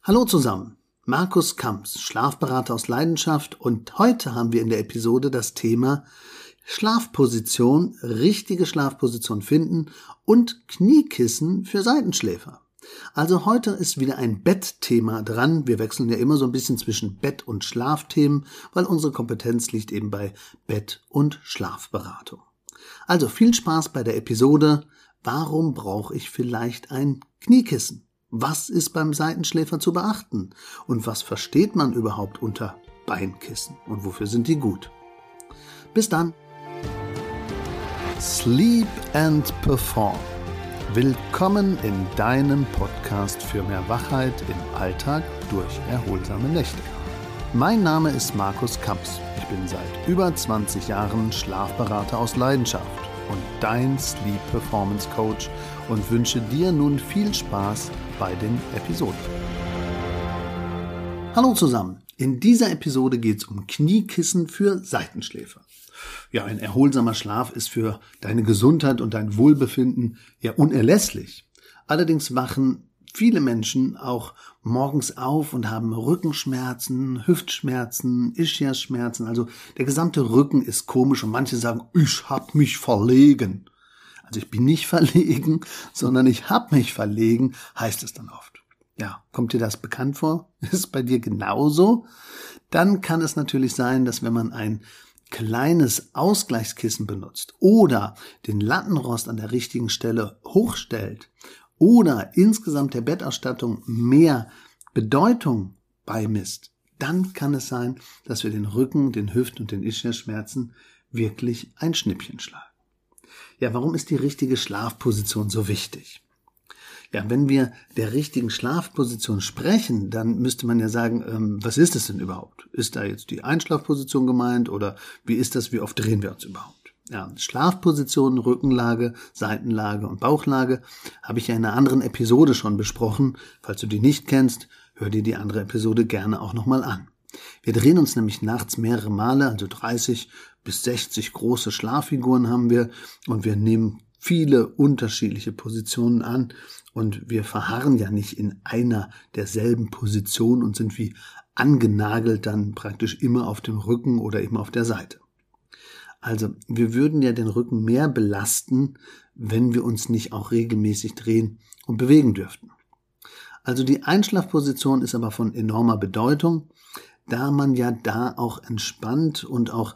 Hallo zusammen, Markus Kamps, Schlafberater aus Leidenschaft und heute haben wir in der Episode das Thema Schlafposition, richtige Schlafposition finden und Kniekissen für Seitenschläfer. Also heute ist wieder ein Bettthema dran. Wir wechseln ja immer so ein bisschen zwischen Bett- und Schlafthemen, weil unsere Kompetenz liegt eben bei Bett- und Schlafberatung. Also viel Spaß bei der Episode. Warum brauche ich vielleicht ein Kniekissen? Was ist beim Seitenschläfer zu beachten? Und was versteht man überhaupt unter Beinkissen? Und wofür sind die gut? Bis dann! Sleep and Perform. Willkommen in deinem Podcast für mehr Wachheit im Alltag durch erholsame Nächte. Mein Name ist Markus Kamps. Ich bin seit über 20 Jahren Schlafberater aus Leidenschaft und dein Sleep Performance Coach und wünsche dir nun viel Spaß bei den Episoden. Hallo zusammen. In dieser Episode geht es um Kniekissen für Seitenschläfer. Ja, ein erholsamer Schlaf ist für deine Gesundheit und dein Wohlbefinden ja unerlässlich. Allerdings wachen viele Menschen auch morgens auf und haben Rückenschmerzen, Hüftschmerzen, Ischiasschmerzen. Also der gesamte Rücken ist komisch und manche sagen, ich hab mich verlegen. Also ich bin nicht verlegen, sondern ich hab mich verlegen, heißt es dann oft. Ja, kommt dir das bekannt vor? Ist bei dir genauso? Dann kann es natürlich sein, dass wenn man ein kleines Ausgleichskissen benutzt oder den Lattenrost an der richtigen Stelle hochstellt oder insgesamt der Bettausstattung mehr Bedeutung beimisst, dann kann es sein, dass wir den Rücken, den Hüft- und den Ischiasschmerzen wirklich ein Schnippchen schlagen. Ja, warum ist die richtige Schlafposition so wichtig? Ja, wenn wir der richtigen Schlafposition sprechen, dann müsste man ja sagen, ähm, was ist es denn überhaupt? Ist da jetzt die Einschlafposition gemeint oder wie ist das, wie oft drehen wir uns überhaupt? Ja, Schlafpositionen, Rückenlage, Seitenlage und Bauchlage habe ich ja in einer anderen Episode schon besprochen. Falls du die nicht kennst, hör dir die andere Episode gerne auch nochmal an. Wir drehen uns nämlich nachts mehrere Male, also 30 bis 60 große Schlaffiguren haben wir und wir nehmen viele unterschiedliche Positionen an und wir verharren ja nicht in einer derselben Position und sind wie angenagelt dann praktisch immer auf dem Rücken oder immer auf der Seite. Also wir würden ja den Rücken mehr belasten, wenn wir uns nicht auch regelmäßig drehen und bewegen dürften. Also die Einschlafposition ist aber von enormer Bedeutung, da man ja da auch entspannt und auch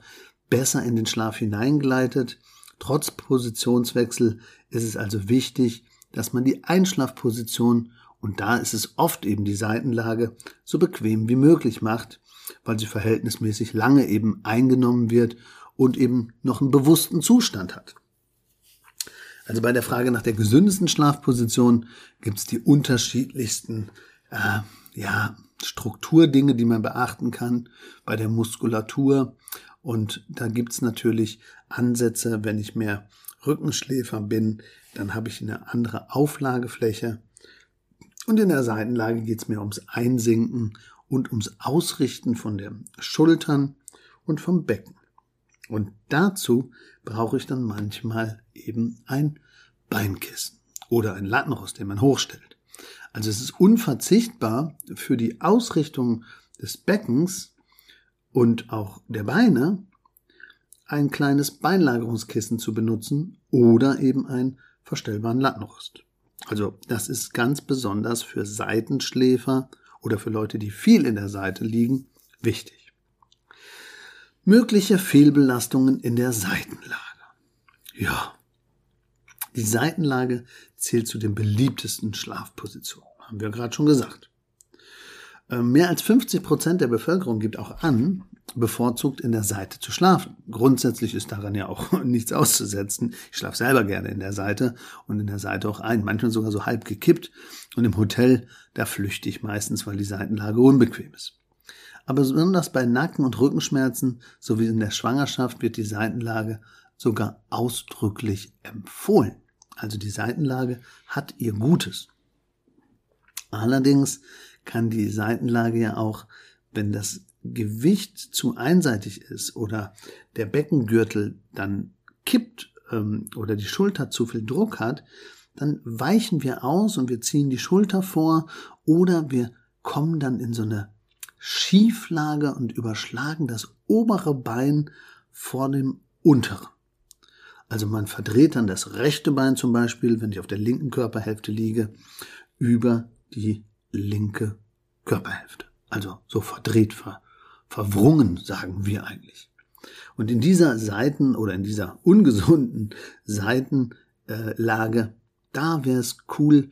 besser in den Schlaf hineingleitet. Trotz Positionswechsel ist es also wichtig, dass man die Einschlafposition, und da ist es oft eben die Seitenlage, so bequem wie möglich macht, weil sie verhältnismäßig lange eben eingenommen wird und eben noch einen bewussten Zustand hat. Also bei der Frage nach der gesündesten Schlafposition gibt es die unterschiedlichsten äh, ja, Strukturdinge, die man beachten kann bei der Muskulatur. Und da gibt es natürlich Ansätze, wenn ich mehr Rückenschläfer bin, dann habe ich eine andere Auflagefläche. Und in der Seitenlage geht es mir ums Einsinken und ums Ausrichten von den Schultern und vom Becken. Und dazu brauche ich dann manchmal eben ein Beinkissen oder ein Lattenrost, den man hochstellt. Also es ist unverzichtbar für die Ausrichtung des Beckens und auch der Beine ein kleines Beinlagerungskissen zu benutzen oder eben einen verstellbaren Lattenrost. Also das ist ganz besonders für Seitenschläfer oder für Leute, die viel in der Seite liegen, wichtig. Mögliche Fehlbelastungen in der Seitenlage. Ja, die Seitenlage zählt zu den beliebtesten Schlafpositionen, haben wir gerade schon gesagt. Ähm, mehr als 50 Prozent der Bevölkerung gibt auch an, bevorzugt in der Seite zu schlafen. Grundsätzlich ist daran ja auch nichts auszusetzen. Ich schlafe selber gerne in der Seite und in der Seite auch ein, manchmal sogar so halb gekippt. Und im Hotel, da flüchte ich meistens, weil die Seitenlage unbequem ist. Aber besonders bei Nacken- und Rückenschmerzen sowie in der Schwangerschaft wird die Seitenlage sogar ausdrücklich empfohlen. Also die Seitenlage hat ihr Gutes. Allerdings kann die Seitenlage ja auch, wenn das Gewicht zu einseitig ist oder der Beckengürtel dann kippt ähm, oder die Schulter zu viel Druck hat, dann weichen wir aus und wir ziehen die Schulter vor oder wir kommen dann in so eine Schieflage und überschlagen das obere Bein vor dem unteren. Also man verdreht dann das rechte Bein zum Beispiel, wenn ich auf der linken Körperhälfte liege, über die linke Körperhälfte. Also so verdreht, ver, verwrungen, sagen wir eigentlich. Und in dieser Seiten- oder in dieser ungesunden Seitenlage, da wäre es cool,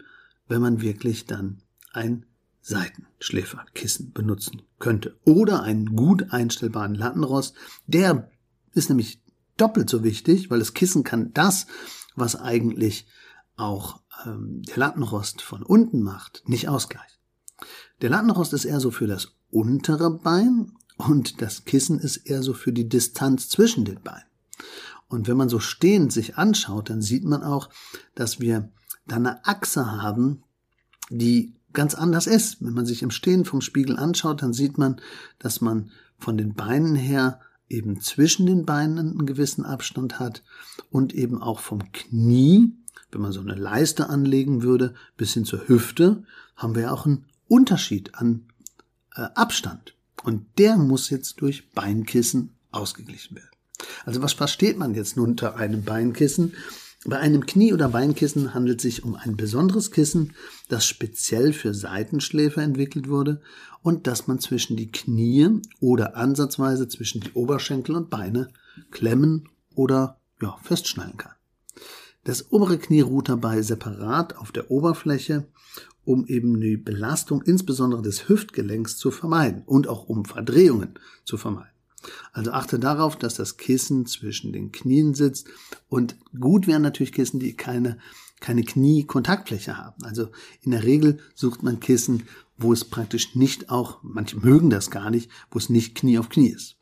wenn man wirklich dann ein Seitenschläferkissen benutzen könnte. Oder einen gut einstellbaren Lattenrost. Der ist nämlich doppelt so wichtig, weil das Kissen kann das, was eigentlich auch ähm, der Lattenrost von unten macht, nicht ausgleichen. Der Lattenrost ist eher so für das untere Bein und das Kissen ist eher so für die Distanz zwischen den Beinen. Und wenn man so stehend sich anschaut, dann sieht man auch, dass wir da eine Achse haben, die ganz anders ist. Wenn man sich im Stehen vom Spiegel anschaut, dann sieht man, dass man von den Beinen her eben zwischen den Beinen einen gewissen Abstand hat und eben auch vom Knie, wenn man so eine Leiste anlegen würde, bis hin zur Hüfte, haben wir auch einen Unterschied an äh, Abstand. Und der muss jetzt durch Beinkissen ausgeglichen werden. Also was versteht man jetzt nun unter einem Beinkissen? Bei einem Knie- oder Beinkissen handelt es sich um ein besonderes Kissen, das speziell für Seitenschläfer entwickelt wurde und das man zwischen die Knie oder ansatzweise zwischen die Oberschenkel und Beine klemmen oder ja, festschnallen kann. Das obere Knie ruht dabei separat auf der Oberfläche, um eben die Belastung insbesondere des Hüftgelenks zu vermeiden und auch um Verdrehungen zu vermeiden. Also achte darauf, dass das Kissen zwischen den Knien sitzt und gut wären natürlich Kissen, die keine, keine Kniekontaktfläche haben. Also in der Regel sucht man Kissen, wo es praktisch nicht auch, manche mögen das gar nicht, wo es nicht Knie auf Knie ist.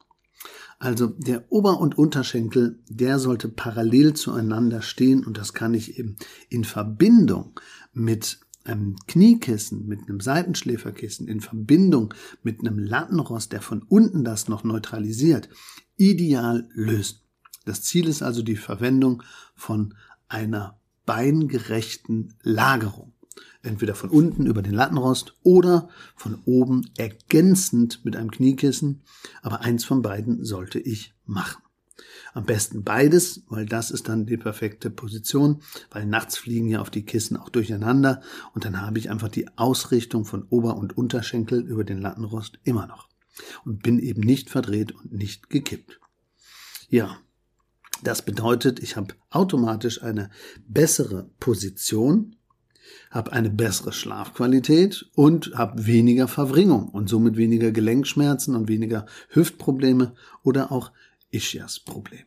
Also der Ober- und Unterschenkel, der sollte parallel zueinander stehen und das kann ich eben in Verbindung mit einem Kniekissen, mit einem Seitenschläferkissen in Verbindung mit einem Lattenrost, der von unten das noch neutralisiert, ideal lösen. Das Ziel ist also die Verwendung von einer beingerechten Lagerung. Entweder von unten über den Lattenrost oder von oben ergänzend mit einem Kniekissen. Aber eins von beiden sollte ich machen. Am besten beides, weil das ist dann die perfekte Position, weil nachts fliegen ja auf die Kissen auch durcheinander und dann habe ich einfach die Ausrichtung von Ober- und Unterschenkel über den Lattenrost immer noch und bin eben nicht verdreht und nicht gekippt. Ja, das bedeutet, ich habe automatisch eine bessere Position, habe eine bessere Schlafqualität und habe weniger Verwringung und somit weniger Gelenkschmerzen und weniger Hüftprobleme oder auch Ischias-Probleme.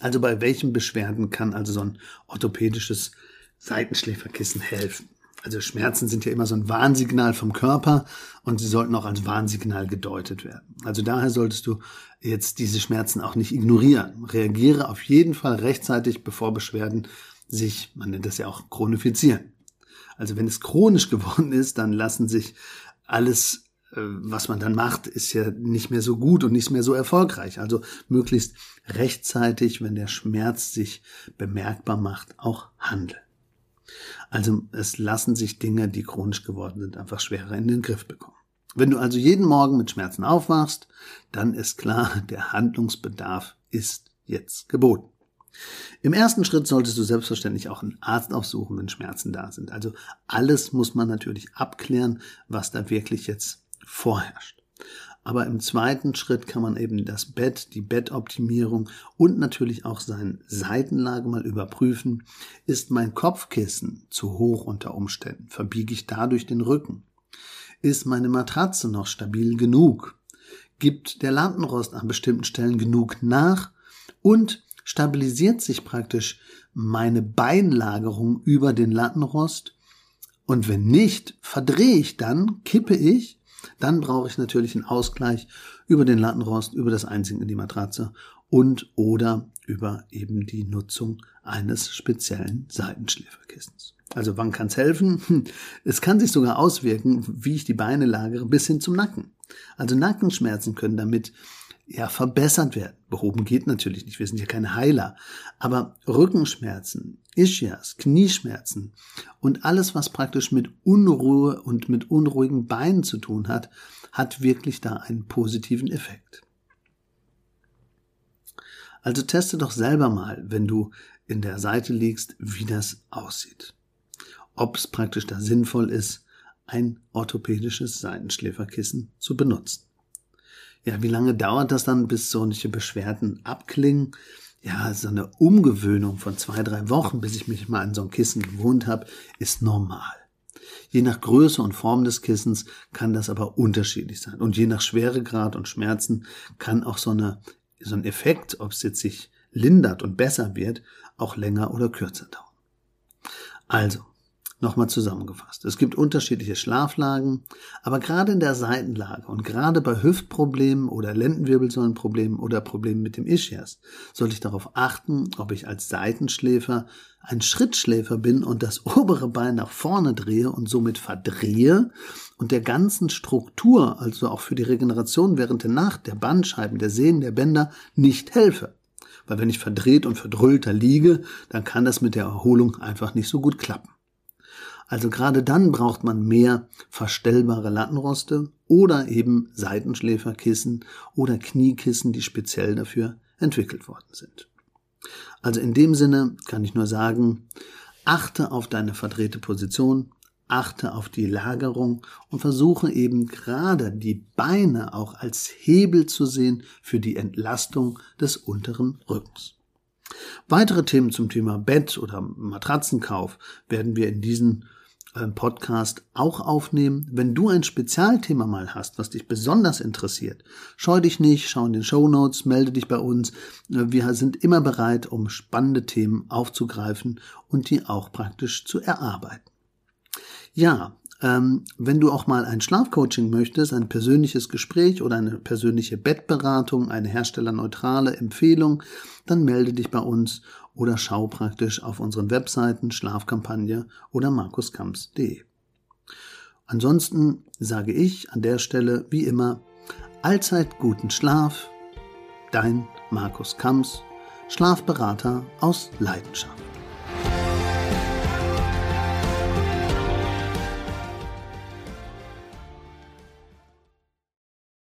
Also bei welchen Beschwerden kann also so ein orthopädisches Seitenschläferkissen helfen? Also Schmerzen sind ja immer so ein Warnsignal vom Körper und sie sollten auch als Warnsignal gedeutet werden. Also daher solltest du jetzt diese Schmerzen auch nicht ignorieren. Reagiere auf jeden Fall rechtzeitig, bevor Beschwerden sich, man nennt das ja auch, chronifizieren. Also wenn es chronisch geworden ist, dann lassen sich alles was man dann macht, ist ja nicht mehr so gut und nicht mehr so erfolgreich. Also möglichst rechtzeitig, wenn der Schmerz sich bemerkbar macht, auch handeln. Also es lassen sich Dinge, die chronisch geworden sind, einfach schwerer in den Griff bekommen. Wenn du also jeden Morgen mit Schmerzen aufwachst, dann ist klar, der Handlungsbedarf ist jetzt geboten. Im ersten Schritt solltest du selbstverständlich auch einen Arzt aufsuchen, wenn Schmerzen da sind. Also alles muss man natürlich abklären, was da wirklich jetzt vorherrscht. Aber im zweiten Schritt kann man eben das Bett, die Bettoptimierung und natürlich auch seine Seitenlage mal überprüfen. Ist mein Kopfkissen zu hoch unter Umständen? Verbiege ich dadurch den Rücken? Ist meine Matratze noch stabil genug? Gibt der Lampenrost an bestimmten Stellen genug nach? Und stabilisiert sich praktisch meine Beinlagerung über den Lattenrost? Und wenn nicht, verdrehe ich dann, kippe ich dann brauche ich natürlich einen Ausgleich über den Lattenrost, über das Einsinken in die Matratze und oder über eben die Nutzung eines speziellen Seitenschläferkissens. Also wann kann es helfen? Hm, es kann sich sogar auswirken, wie ich die Beine lagere, bis hin zum Nacken. Also Nackenschmerzen können damit ja verbessert werden. Behoben geht natürlich nicht, wir sind ja keine Heiler. Aber Rückenschmerzen, Ischias, Knieschmerzen und alles, was praktisch mit Unruhe und mit unruhigen Beinen zu tun hat, hat wirklich da einen positiven Effekt. Also teste doch selber mal, wenn du in der Seite liegst, wie das aussieht. Ob es praktisch da sinnvoll ist, ein orthopädisches Seitenschläferkissen zu benutzen. Ja, wie lange dauert das dann, bis solche Beschwerden abklingen? Ja, so eine Umgewöhnung von zwei, drei Wochen, bis ich mich mal an so ein Kissen gewohnt habe, ist normal. Je nach Größe und Form des Kissens kann das aber unterschiedlich sein. Und je nach Schweregrad und Schmerzen kann auch so, eine, so ein Effekt, ob es jetzt sich lindert und besser wird, auch länger oder kürzer dauern. Also, Nochmal zusammengefasst. Es gibt unterschiedliche Schlaflagen, aber gerade in der Seitenlage und gerade bei Hüftproblemen oder Lendenwirbelsäulenproblemen oder Problemen mit dem Ischias sollte ich darauf achten, ob ich als Seitenschläfer ein Schrittschläfer bin und das obere Bein nach vorne drehe und somit verdrehe und der ganzen Struktur, also auch für die Regeneration während der Nacht, der Bandscheiben, der Sehnen, der Bänder, nicht helfe. Weil wenn ich verdreht und verdrüllter liege, dann kann das mit der Erholung einfach nicht so gut klappen. Also gerade dann braucht man mehr verstellbare Lattenroste oder eben Seitenschläferkissen oder Kniekissen, die speziell dafür entwickelt worden sind. Also in dem Sinne kann ich nur sagen, achte auf deine verdrehte Position, achte auf die Lagerung und versuche eben gerade die Beine auch als Hebel zu sehen für die Entlastung des unteren Rückens. Weitere Themen zum Thema Bett oder Matratzenkauf werden wir in diesen Podcast auch aufnehmen. Wenn du ein Spezialthema mal hast, was dich besonders interessiert, scheu dich nicht, schau in den Show Notes, melde dich bei uns. Wir sind immer bereit, um spannende Themen aufzugreifen und die auch praktisch zu erarbeiten. Ja, ähm, wenn du auch mal ein Schlafcoaching möchtest, ein persönliches Gespräch oder eine persönliche Bettberatung, eine herstellerneutrale Empfehlung, dann melde dich bei uns oder schau praktisch auf unseren Webseiten Schlafkampagne oder markuskamps.de. Ansonsten sage ich an der Stelle wie immer allzeit guten Schlaf, dein Markus Kamps, Schlafberater aus Leidenschaft.